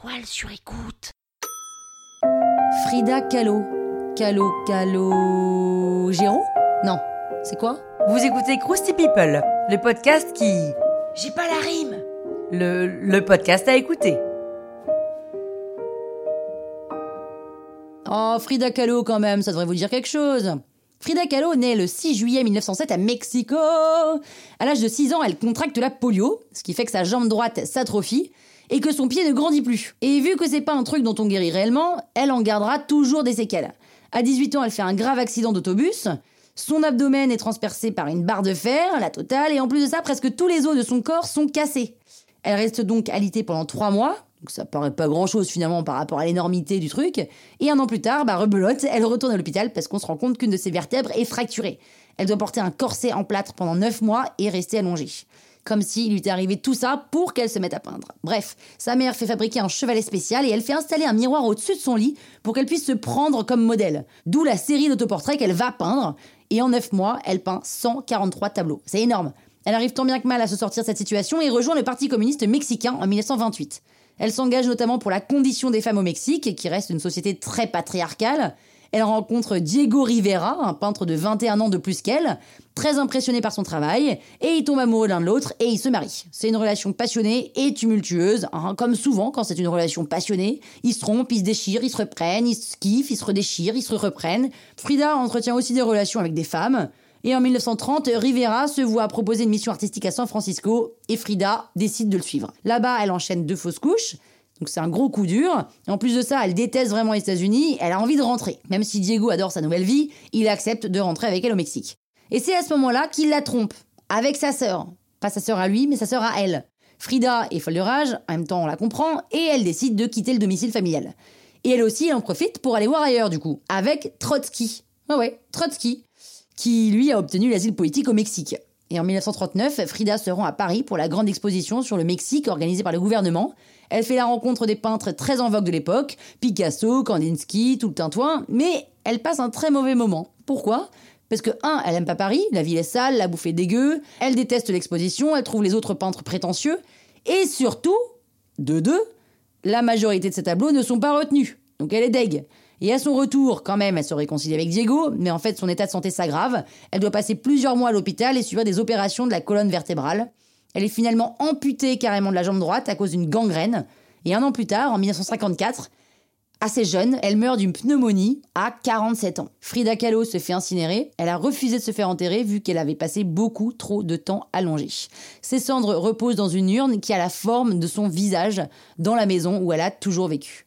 toile sur écoute. Frida Kahlo. Kahlo, Kahlo. Géraud Non. C'est quoi? Vous écoutez Krusty People, le podcast qui. J'ai pas la rime. Le, le podcast à écouter. Oh, Frida Kahlo quand même, ça devrait vous dire quelque chose. Frida Kahlo naît le 6 juillet 1907 à Mexico. À l'âge de 6 ans, elle contracte la polio, ce qui fait que sa jambe droite s'atrophie et que son pied ne grandit plus. Et vu que c'est pas un truc dont on guérit réellement, elle en gardera toujours des séquelles. À 18 ans, elle fait un grave accident d'autobus. Son abdomen est transpercé par une barre de fer, la totale, et en plus de ça, presque tous les os de son corps sont cassés. Elle reste donc alitée pendant 3 mois, donc ça paraît pas grand chose finalement par rapport à l'énormité du truc. Et un an plus tard, bah rebelote, elle retourne à l'hôpital parce qu'on se rend compte qu'une de ses vertèbres est fracturée. Elle doit porter un corset en plâtre pendant 9 mois et rester allongée. Comme s'il lui était arrivé tout ça pour qu'elle se mette à peindre. Bref, sa mère fait fabriquer un chevalet spécial et elle fait installer un miroir au-dessus de son lit pour qu'elle puisse se prendre comme modèle. D'où la série d'autoportraits qu'elle va peindre. Et en 9 mois, elle peint 143 tableaux. C'est énorme. Elle arrive tant bien que mal à se sortir de cette situation et rejoint le Parti communiste mexicain en 1928. Elle s'engage notamment pour la condition des femmes au Mexique, qui reste une société très patriarcale. Elle rencontre Diego Rivera, un peintre de 21 ans de plus qu'elle, très impressionné par son travail, et ils tombent amoureux l'un de l'autre et ils se marient. C'est une relation passionnée et tumultueuse, hein, comme souvent quand c'est une relation passionnée. Ils se trompent, ils se déchirent, ils se reprennent, ils se kiffent, ils se redéchirent, ils se reprennent. Frida entretient aussi des relations avec des femmes. Et en 1930, Rivera se voit proposer une mission artistique à San Francisco et Frida décide de le suivre. Là-bas, elle enchaîne deux fausses couches. Donc c'est un gros coup dur. En plus de ça, elle déteste vraiment les États-Unis, elle a envie de rentrer. Même si Diego adore sa nouvelle vie, il accepte de rentrer avec elle au Mexique. Et c'est à ce moment-là qu'il la trompe. Avec sa sœur. Pas sa sœur à lui, mais sa sœur à elle. Frida est folle de rage, en même temps on la comprend, et elle décide de quitter le domicile familial. Et elle aussi, en profite pour aller voir ailleurs du coup, avec Trotsky. Ouais ouais, Trotsky qui lui a obtenu l'asile politique au Mexique. Et en 1939, Frida se rend à Paris pour la grande exposition sur le Mexique organisée par le gouvernement. Elle fait la rencontre des peintres très en vogue de l'époque, Picasso, Kandinsky, tout le tintouin, mais elle passe un très mauvais moment. Pourquoi? Parce que, un, elle aime pas Paris, la ville est sale, la bouffe est dégueu, elle déteste l'exposition, elle trouve les autres peintres prétentieux, et surtout, de deux, la majorité de ses tableaux ne sont pas retenus. Donc elle est deg. Et à son retour, quand même, elle se réconcilie avec Diego, mais en fait, son état de santé s'aggrave. Elle doit passer plusieurs mois à l'hôpital et subir des opérations de la colonne vertébrale. Elle est finalement amputée carrément de la jambe droite à cause d'une gangrène. Et un an plus tard, en 1954, assez jeune, elle meurt d'une pneumonie à 47 ans. Frida Kahlo se fait incinérer. Elle a refusé de se faire enterrer vu qu'elle avait passé beaucoup trop de temps allongée. Ses cendres reposent dans une urne qui a la forme de son visage dans la maison où elle a toujours vécu.